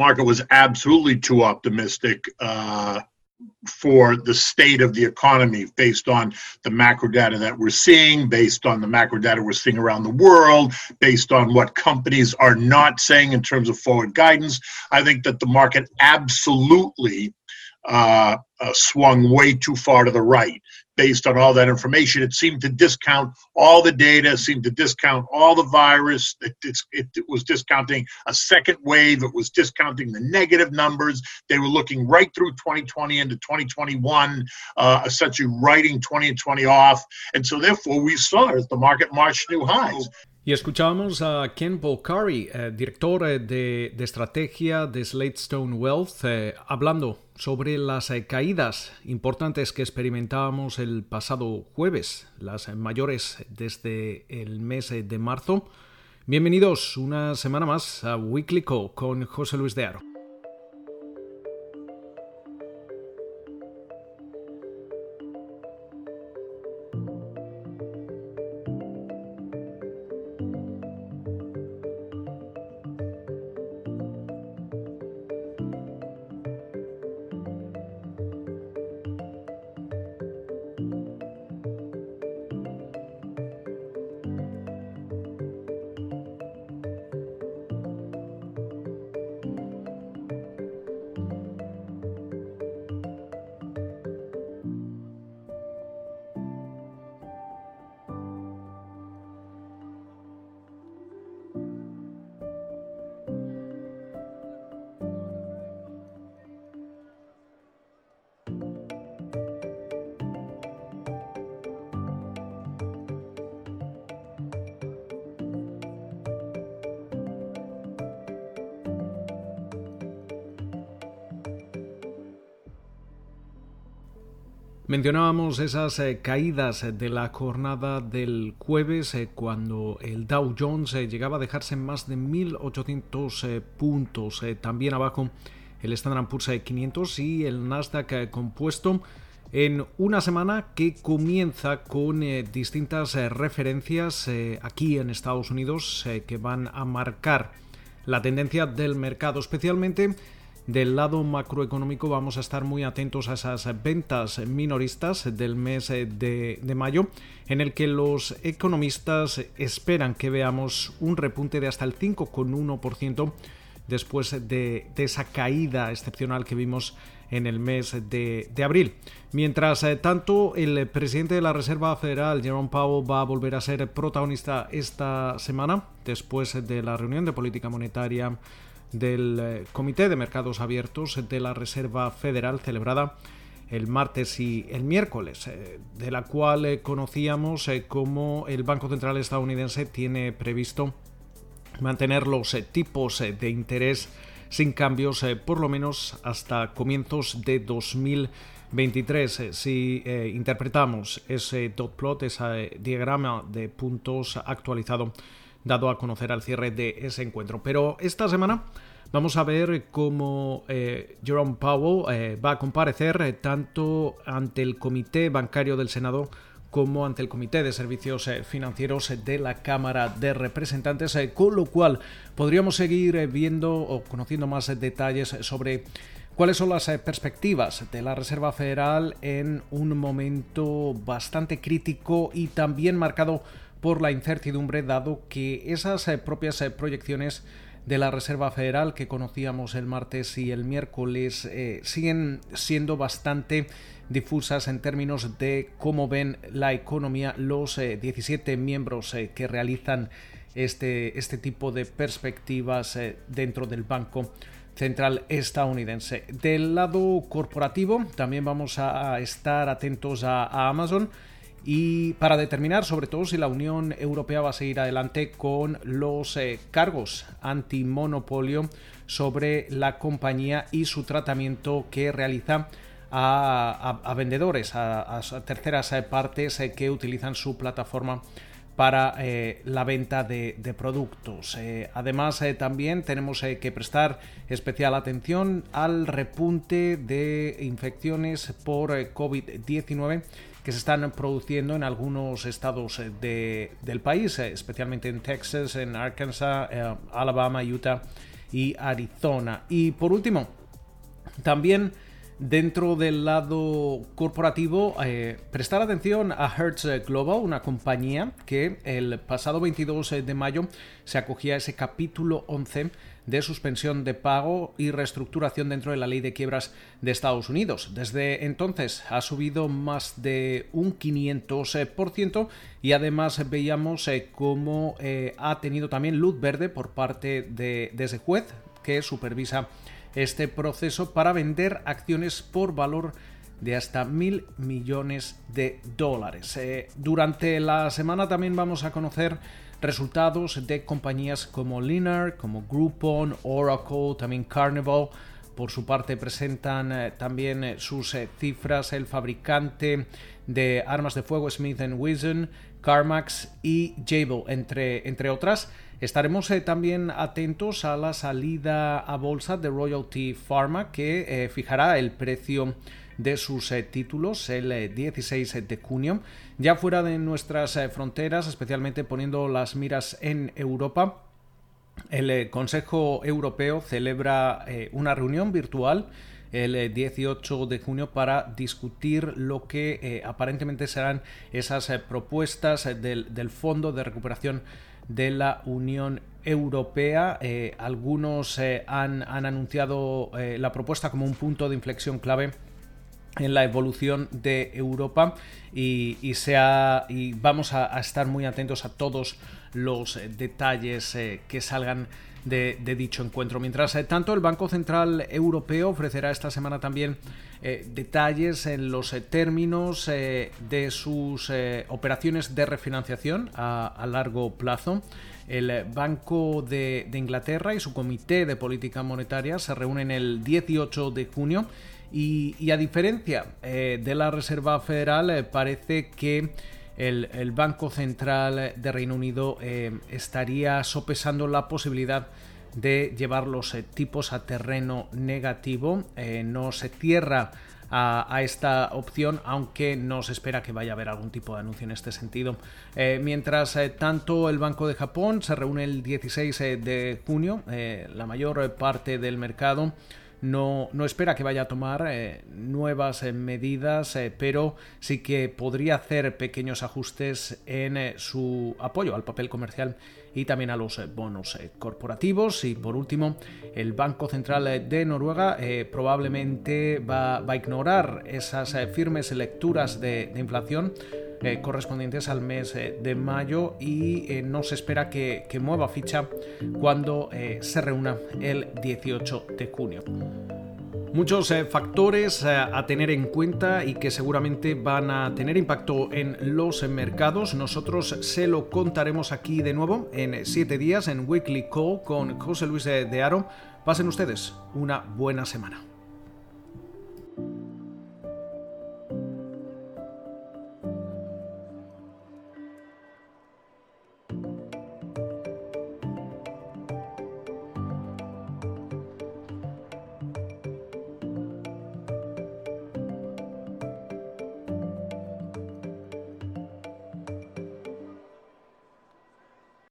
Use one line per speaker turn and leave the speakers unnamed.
market was absolutely too optimistic uh, for the state of the economy based on the macro data that we're seeing, based on the macro data we're seeing around the world, based on what companies are not saying in terms of forward guidance. I think that the market absolutely uh, uh, swung way too far to the right based on all that information. It seemed to discount all the data, seemed to discount all the virus. It, it, it, was discounting a second wave. It was discounting the negative numbers. They were looking right through 2020 into 2021, uh, essentially writing 2020 off. And so, therefore, we saw as the market marched new highs.
Y escuchábamos a Ken Polcari, eh, director eh, de, estrategia de Slatestone Wealth, eh, hablando sobre las caídas importantes que experimentábamos el pasado jueves, las mayores desde el mes de marzo. Bienvenidos una semana más a Weekly Co con José Luis de Aro. Mencionábamos esas eh, caídas de la jornada del jueves eh, cuando el Dow Jones eh, llegaba a dejarse más de 1.800 puntos. también abajo el Standard Poor's 500 y el Nasdaq compuesto en una semana que comienza con distintas referencias aquí en Estados Unidos que van a marcar la tendencia del mercado, especialmente del lado macroeconómico vamos a estar muy atentos a esas ventas minoristas del mes de, mayo, en el que los economistas esperan que veamos un repunte de hasta el 5,1% después de, esa caída excepcional que vimos en el mes de, abril. Mientras eh, tanto, el presidente de la Reserva Federal, Jerome Powell, va a volver a ser protagonista esta semana, después de la reunión de política monetaria del eh, Comité de Mercados Abiertos de la Reserva Federal celebrada el martes y el miércoles, eh, de la cual eh, conocíamos cómo el Banco Central estadounidense tiene previsto mantener los tipos de interés sin cambios por lo menos hasta comienzos de 2023. Si interpretamos ese dot plot, ese diagrama de puntos actualizado dado a conocer al cierre de ese encuentro. Pero esta semana vamos a ver cómo eh, Jerome Powell eh, va a comparecer eh, tanto ante el Comité Bancario del Senado como ante el Comité de Servicios Financieros de la Cámara de Representantes, con lo cual podríamos seguir viendo o conociendo más detalles sobre cuáles son las perspectivas de la Reserva Federal en un momento bastante crítico y también marcado por la incertidumbre, dado que esas eh, propias eh, proyecciones de la Reserva Federal que conocíamos el martes y el miércoles eh, siguen siendo bastante difusas en términos de cómo ven la economía los 17 miembros que realizan este, este tipo de perspectivas dentro del Banco Central estadounidense. Del lado corporativo también vamos a estar atentos a Amazon y para determinar sobre todo si la Unión Europea va a seguir adelante con los eh, cargos antimonopolio sobre la compañía y su tratamiento que realiza a, vendedores, a, terceras eh, partes eh, que utilizan su plataforma para la venta de productos. además, también tenemos que prestar especial atención al repunte de infecciones por COVID-19 que se están produciendo en algunos estados eh, del país, eh, especialmente en Texas, en Arkansas, eh, Alabama, Utah y Arizona. Y por último, también Dentro del lado corporativo, eh, prestar atención a Hertz Global, una compañía que el pasado 22 de mayo se acogía a ese capítulo 11 de suspensión de pago y reestructuración dentro de la ley de quiebras de Estados Unidos. Desde entonces ha subido más de un 500% y además veíamos eh, cómo eh, ha tenido también luz verde por parte de ese juez que supervisa este proceso para vender acciones por valor de hasta mil millones de dólares. Eh, durante la semana también vamos a conocer resultados de compañías como Linar, como Groupon, Oracle, también Carnival. Por su parte presentan eh, también eh, sus cifras el fabricante de armas de fuego Smith Wesson, CarMax y Jabil, entre, entre otras. Estaremos eh, también atentos a la salida a bolsa de Royalty Pharma que eh, fijará el precio de sus eh, títulos el 16 de junio. Ya fuera de nuestras fronteras, especialmente poniendo las miras en Europa, el Consejo Europeo celebra una reunión virtual el 18 de junio para discutir lo que aparentemente serán esas propuestas del, del Fondo de Recuperación de la Unión Europea. Eh, algunos eh, han, anunciado eh, la propuesta como un punto de inflexión clave en la evolución de Europa y, sea, y vamos a, estar muy atentos a todos los detalles que salgan de, dicho encuentro. Mientras tanto, el Banco Central Europeo ofrecerá esta semana también detalles en los términos de sus operaciones de refinanciación a largo plazo. El Banco de, Inglaterra y su Comité de Política Monetaria se reúnen el 18 de junio y, a diferencia eh, de la Reserva Federal eh, parece que el, Banco Central de Reino Unido eh, estaría sopesando la posibilidad de llevar los tipos a terreno negativo. no se cierra a, esta opción, aunque no se espera que vaya a haber algún tipo de anuncio en este sentido. Eh, mientras eh, tanto, el Banco de Japón se reúne el 16 eh, de junio, la mayor parte del mercado no, no espera que vaya a tomar eh, nuevas eh, medidas, eh, pero sí que podría hacer pequeños ajustes en su apoyo al papel comercial y también a los bonos corporativos. Y por último, el Banco Central de Noruega probablemente va, a ignorar esas firmes lecturas de inflación eh, correspondientes al mes eh, de mayo y eh, no se espera que, mueva ficha cuando se reúna el 18 de junio. Muchos factores a tener en cuenta y que seguramente van a tener impacto en los mercados. Nosotros se lo contaremos aquí de nuevo en 7 días en Weekly Call con José Luis de Aro. Pasen ustedes una buena semana.